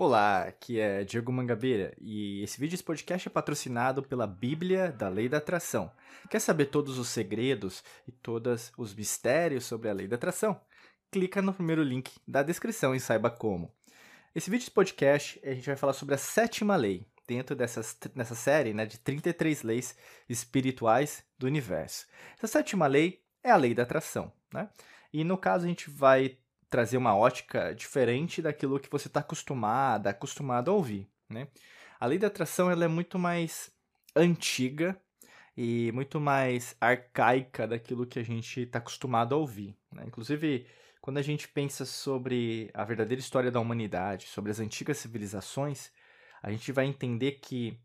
Olá, aqui é Diego Mangabeira e esse vídeo, esse podcast é patrocinado pela Bíblia da Lei da Atração. Quer saber todos os segredos e todos os mistérios sobre a Lei da Atração? Clica no primeiro link da descrição e saiba como. Esse vídeo, esse podcast, a gente vai falar sobre a sétima lei, dentro dessas, dessa série né, de 33 leis espirituais do universo. Essa sétima lei é a lei da atração. Né? E no caso, a gente vai trazer uma ótica diferente daquilo que você está acostumada, acostumado a ouvir, né? A lei da atração ela é muito mais antiga e muito mais arcaica daquilo que a gente está acostumado a ouvir. Né? Inclusive, quando a gente pensa sobre a verdadeira história da humanidade, sobre as antigas civilizações, a gente vai entender que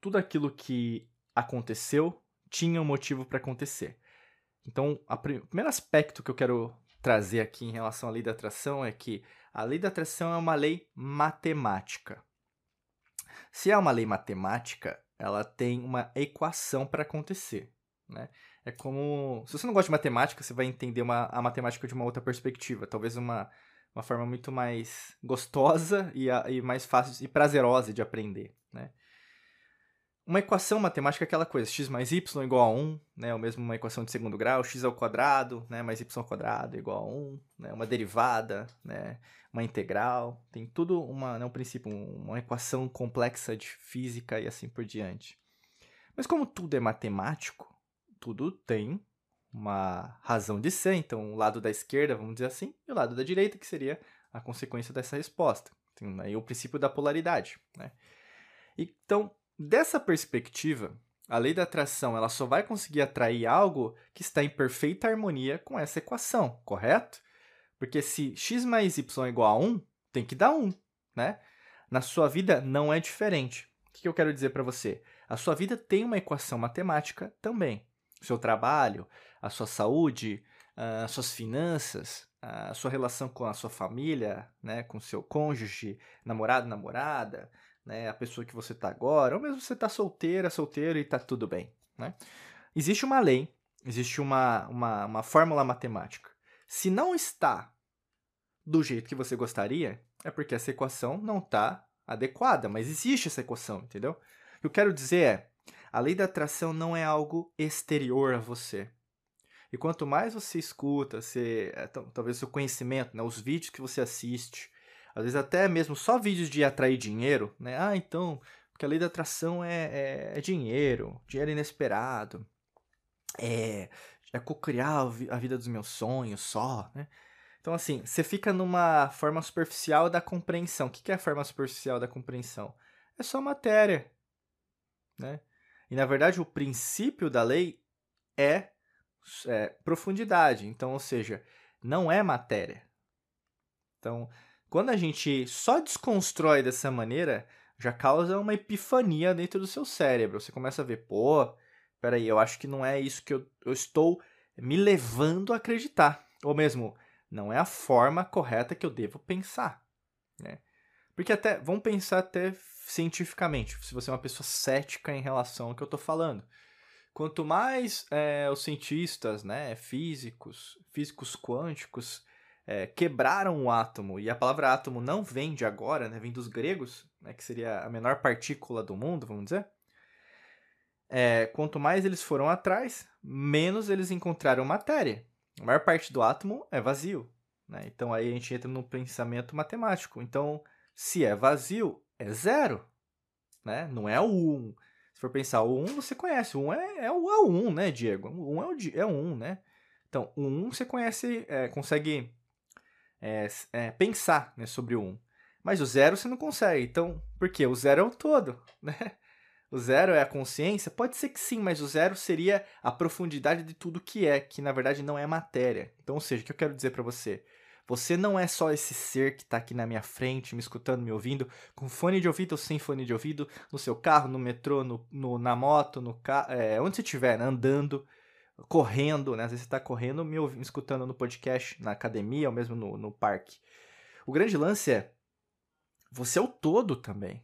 tudo aquilo que aconteceu tinha um motivo para acontecer. Então, o primeiro aspecto que eu quero trazer aqui em relação à lei da atração é que a lei da atração é uma lei matemática. Se é uma lei matemática, ela tem uma equação para acontecer. Né? É como. Se você não gosta de matemática, você vai entender uma, a matemática de uma outra perspectiva. Talvez uma, uma forma muito mais gostosa e, a, e mais fácil e prazerosa de aprender. Né? Uma equação matemática é aquela coisa, x mais y igual a 1, né, ou mesmo uma equação de segundo grau, x ao quadrado, né, mais y ao quadrado igual a 1, né, uma derivada, né, uma integral, tem tudo uma, né, um princípio, uma equação complexa de física e assim por diante. Mas como tudo é matemático, tudo tem uma razão de ser, então o lado da esquerda, vamos dizer assim, e o lado da direita, que seria a consequência dessa resposta. Tem aí o princípio da polaridade, né? Então, Dessa perspectiva, a lei da atração ela só vai conseguir atrair algo que está em perfeita harmonia com essa equação, correto? Porque se x mais y é igual a 1, tem que dar 1, né? Na sua vida não é diferente. O que eu quero dizer para você? A sua vida tem uma equação matemática também. O seu trabalho, a sua saúde, as suas finanças, a sua relação com a sua família, né, com seu cônjuge, namorado, namorada, né, a pessoa que você está agora, ou mesmo você está solteira, solteiro e está tudo bem. Né? Existe uma lei, existe uma, uma, uma fórmula matemática. Se não está do jeito que você gostaria, é porque essa equação não está adequada, mas existe essa equação, entendeu? O que eu quero dizer é, a lei da atração não é algo exterior a você. E quanto mais você escuta, você, é, talvez o seu conhecimento, né, os vídeos que você assiste, às vezes até mesmo só vídeos de atrair dinheiro, né? Ah, então, porque a lei da atração é, é, é dinheiro, dinheiro inesperado, é, é co-criar a vida dos meus sonhos só, né? Então, assim, você fica numa forma superficial da compreensão. O que é a forma superficial da compreensão? É só matéria, né? E, na verdade, o princípio da lei é, é profundidade. Então, ou seja, não é matéria. Então, quando a gente só desconstrói dessa maneira, já causa uma epifania dentro do seu cérebro. Você começa a ver, pô, peraí, eu acho que não é isso que eu, eu estou me levando a acreditar. Ou mesmo, não é a forma correta que eu devo pensar. Né? Porque até, vamos pensar até cientificamente, se você é uma pessoa cética em relação ao que eu estou falando. Quanto mais é, os cientistas, né, físicos, físicos quânticos, é, quebraram o átomo, e a palavra átomo não vem de agora, né, vem dos gregos, né, que seria a menor partícula do mundo, vamos dizer. É, quanto mais eles foram atrás, menos eles encontraram matéria. A maior parte do átomo é vazio. Né? Então aí a gente entra no pensamento matemático. Então, se é vazio, é zero. Né? Não é o 1. Um. Se for pensar, o 1 um você conhece. O 1 um é, é o 1, um, né, Diego? O 1 um é o é 1, um, né? Então, o 1 você conhece, é, consegue é, é, pensar né, sobre o 1. Mas o zero você não consegue. Então, por quê? O zero é o todo. Né? O zero é a consciência? Pode ser que sim, mas o zero seria a profundidade de tudo que é, que na verdade não é matéria. Então, ou seja, o que eu quero dizer para você? Você não é só esse ser que está aqui na minha frente, me escutando, me ouvindo, com fone de ouvido ou sem fone de ouvido, no seu carro, no metrô, no, no na moto, no carro, é, onde você estiver, andando, correndo, né? Às vezes você está correndo, me, ouvindo, escutando no podcast, na academia ou mesmo no, no parque. O grande lance é, você é o todo também.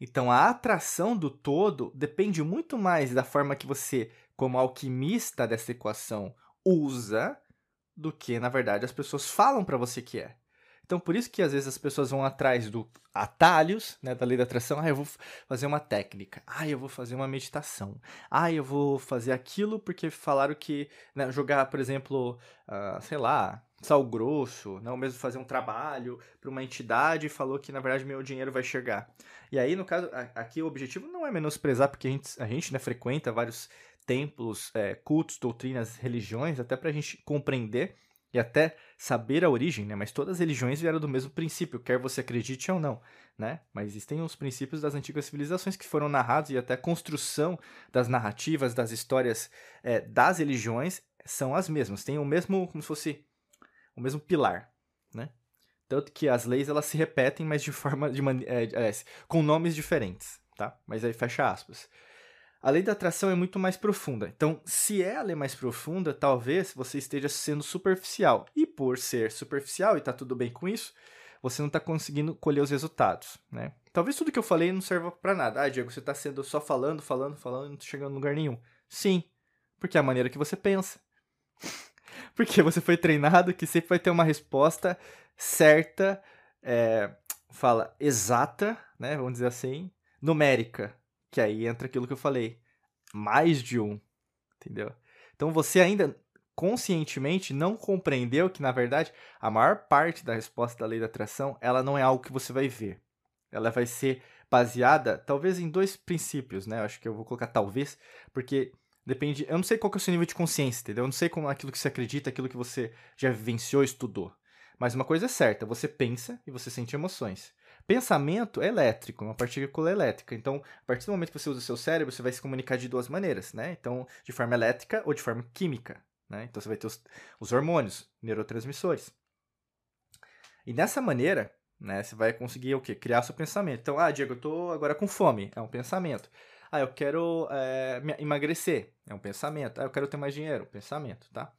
Então a atração do todo depende muito mais da forma que você, como alquimista dessa equação, usa do que, na verdade, as pessoas falam para você que é. Então, por isso que às vezes as pessoas vão atrás do atalhos, né, da lei da atração. Ah, eu vou fazer uma técnica. Ah, eu vou fazer uma meditação. Ah, eu vou fazer aquilo porque falaram que né, jogar, por exemplo, uh, sei lá, sal grosso, não né, mesmo fazer um trabalho para uma entidade e falou que na verdade meu dinheiro vai chegar. E aí, no caso, aqui o objetivo não é menosprezar, porque a gente, a gente né, frequenta vários templos, é, cultos, doutrinas, religiões, até para a gente compreender e até saber a origem, né? Mas todas as religiões vieram do mesmo princípio, quer você acredite ou não, né? Mas existem os princípios das antigas civilizações que foram narrados e até a construção das narrativas, das histórias é, das religiões são as mesmas. Tem o mesmo, como se fosse o mesmo pilar, né? Tanto que as leis elas se repetem, mas de forma de é, é, com nomes diferentes, tá? Mas aí fecha aspas. A lei da atração é muito mais profunda. Então, se é a lei mais profunda, talvez você esteja sendo superficial. E por ser superficial e tá tudo bem com isso, você não está conseguindo colher os resultados, né? Talvez tudo que eu falei não serva para nada. Ah, Diego, você está sendo só falando, falando, falando, não tá chegando em lugar nenhum. Sim, porque é a maneira que você pensa. porque você foi treinado que sempre vai ter uma resposta certa, é, fala exata, né? Vamos dizer assim, numérica que aí entra aquilo que eu falei. Mais de um. Entendeu? Então você ainda conscientemente não compreendeu que, na verdade, a maior parte da resposta da lei da atração, ela não é algo que você vai ver. Ela vai ser baseada, talvez, em dois princípios, né? Eu acho que eu vou colocar talvez, porque depende... Eu não sei qual que é o seu nível de consciência, entendeu? Eu não sei como aquilo que você acredita, aquilo que você já vivenciou, estudou. Mas uma coisa é certa, você pensa e você sente emoções. Pensamento é elétrico, uma partícula elétrica. Então, a partir do momento que você usa o seu cérebro, você vai se comunicar de duas maneiras, né? Então, de forma elétrica ou de forma química, né? Então, você vai ter os, os hormônios, neurotransmissores. E dessa maneira, né, você vai conseguir o quê? Criar seu pensamento. Então, ah, Diego, eu tô agora com fome, é um pensamento. Ah, eu quero é, emagrecer, é um pensamento. Ah, eu quero ter mais dinheiro, pensamento, tá?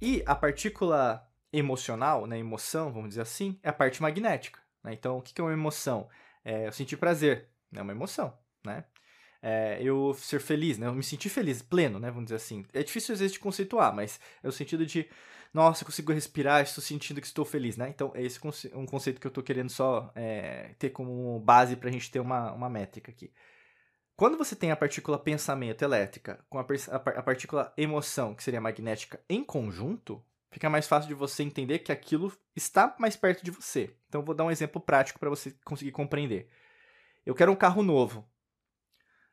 E a partícula emocional, né, emoção, vamos dizer assim, é a parte magnética. Né? Então, o que é uma emoção? É eu sentir prazer, é uma emoção, né? É, eu ser feliz, né? Eu me sentir feliz, pleno, né? Vamos dizer assim. É difícil às vezes de conceituar, mas é o sentido de, nossa, eu consigo respirar, estou sentindo que estou feliz, né? Então, é esse um conceito que eu estou querendo só é, ter como base para a gente ter uma, uma métrica aqui. Quando você tem a partícula pensamento elétrica com a, a partícula emoção, que seria magnética, em conjunto, fica mais fácil de você entender que aquilo está mais perto de você. Então, vou dar um exemplo prático para você conseguir compreender. Eu quero um carro novo.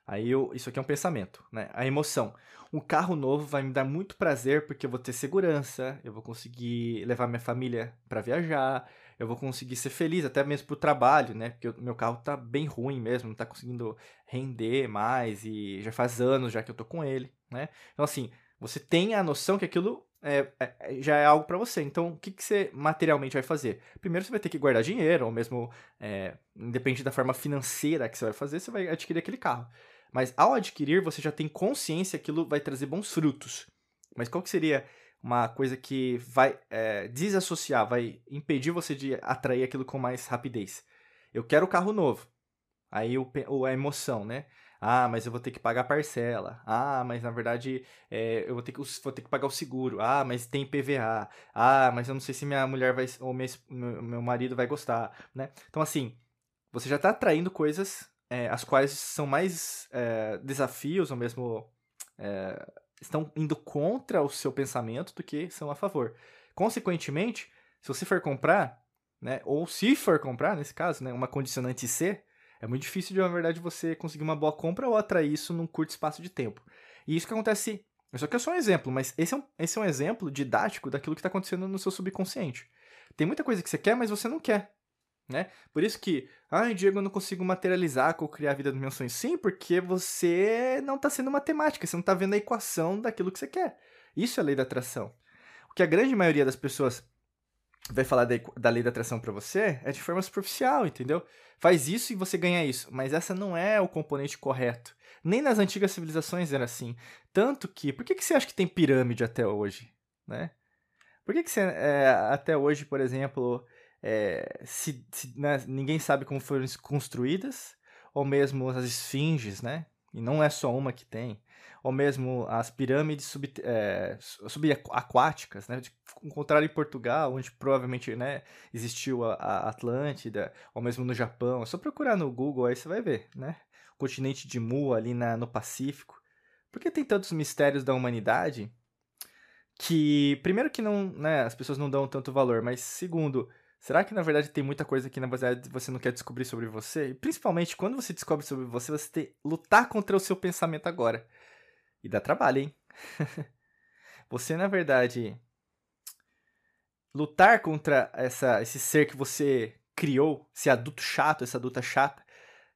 Aí, eu, isso aqui é um pensamento, né? A emoção. Um carro novo vai me dar muito prazer porque eu vou ter segurança, eu vou conseguir levar minha família para viajar, eu vou conseguir ser feliz até mesmo pro trabalho, né? Porque o meu carro tá bem ruim mesmo, não tá conseguindo render mais e já faz anos já que eu tô com ele, né? Então, assim, você tem a noção que aquilo é, é, é, já é algo para você. Então, o que, que você materialmente vai fazer? Primeiro, você vai ter que guardar dinheiro, ou mesmo, é, independente da forma financeira que você vai fazer, você vai adquirir aquele carro. Mas ao adquirir, você já tem consciência que aquilo vai trazer bons frutos. Mas qual que seria uma coisa que vai é, desassociar, vai impedir você de atrair aquilo com mais rapidez? Eu quero o carro novo. Aí o, a emoção, né? Ah, mas eu vou ter que pagar parcela. Ah, mas na verdade é, eu vou ter, que, vou ter que pagar o seguro. Ah, mas tem PVA. Ah, mas eu não sei se minha mulher vai ou meu, meu marido vai gostar, né? Então assim, você já está atraindo coisas é, as quais são mais é, desafios ou mesmo é, estão indo contra o seu pensamento do que são a favor. Consequentemente, se você for comprar, né, ou se for comprar, nesse caso, né, uma condicionante C, é muito difícil, de, na verdade, você conseguir uma boa compra ou atrair isso num curto espaço de tempo. E isso que acontece. Isso aqui é só um exemplo, mas esse é um, esse é um exemplo didático daquilo que está acontecendo no seu subconsciente. Tem muita coisa que você quer, mas você não quer. né? Por isso que, ai, Diego, eu não consigo materializar, criar a vida dos meus sonhos. Sim, porque você não está sendo matemática, você não está vendo a equação daquilo que você quer. Isso é a lei da atração. O que a grande maioria das pessoas vai falar da, da lei da atração para você é de forma superficial, entendeu? Faz isso e você ganha isso. Mas essa não é o componente correto. Nem nas antigas civilizações era assim. Tanto que, por que, que você acha que tem pirâmide até hoje, né? Por que, que você, é, até hoje, por exemplo, é, se, se né, ninguém sabe como foram construídas, ou mesmo as esfinges, né? E não é só uma que tem. Ou mesmo as pirâmides sub, é, subaquáticas, né? Encontraram em Portugal, onde provavelmente né, existiu a, a, Atlântida, ou mesmo no Japão. É só procurar no Google, aí você vai ver, né? O continente de Mu, ali na, no Pacífico. Por que tem tantos mistérios da humanidade que, primeiro que não, né, as pessoas não dão tanto valor, mas segundo, Será que na verdade tem muita coisa que na verdade você não quer descobrir sobre você? E principalmente quando você descobre sobre você, você tem que lutar contra o seu pensamento agora. E dá trabalho, hein? você na verdade lutar contra essa, esse ser que você criou, esse adulto chato, essa adulta chata,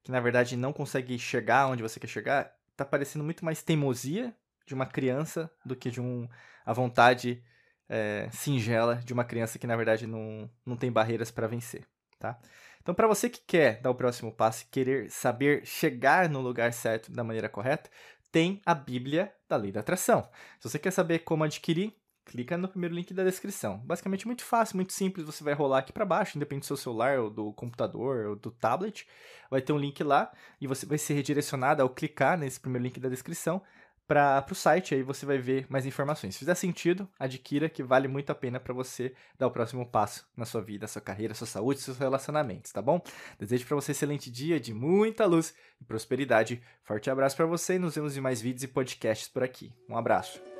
que na verdade não consegue chegar onde você quer chegar, tá parecendo muito mais teimosia de uma criança do que de um a vontade é, singela de uma criança que na verdade não, não tem barreiras para vencer, tá? Então, para você que quer dar o próximo passo querer saber chegar no lugar certo da maneira correta, tem a Bíblia da Lei da Atração. Se você quer saber como adquirir, clica no primeiro link da descrição. Basicamente muito fácil, muito simples, você vai rolar aqui para baixo, independente do seu celular ou do computador ou do tablet, vai ter um link lá e você vai ser redirecionado ao clicar nesse primeiro link da descrição para o site, aí você vai ver mais informações. Se fizer sentido, adquira, que vale muito a pena para você dar o próximo passo na sua vida, sua carreira, sua saúde, seus relacionamentos, tá bom? Desejo para você um excelente dia de muita luz e prosperidade. Forte abraço para você e nos vemos em mais vídeos e podcasts por aqui. Um abraço.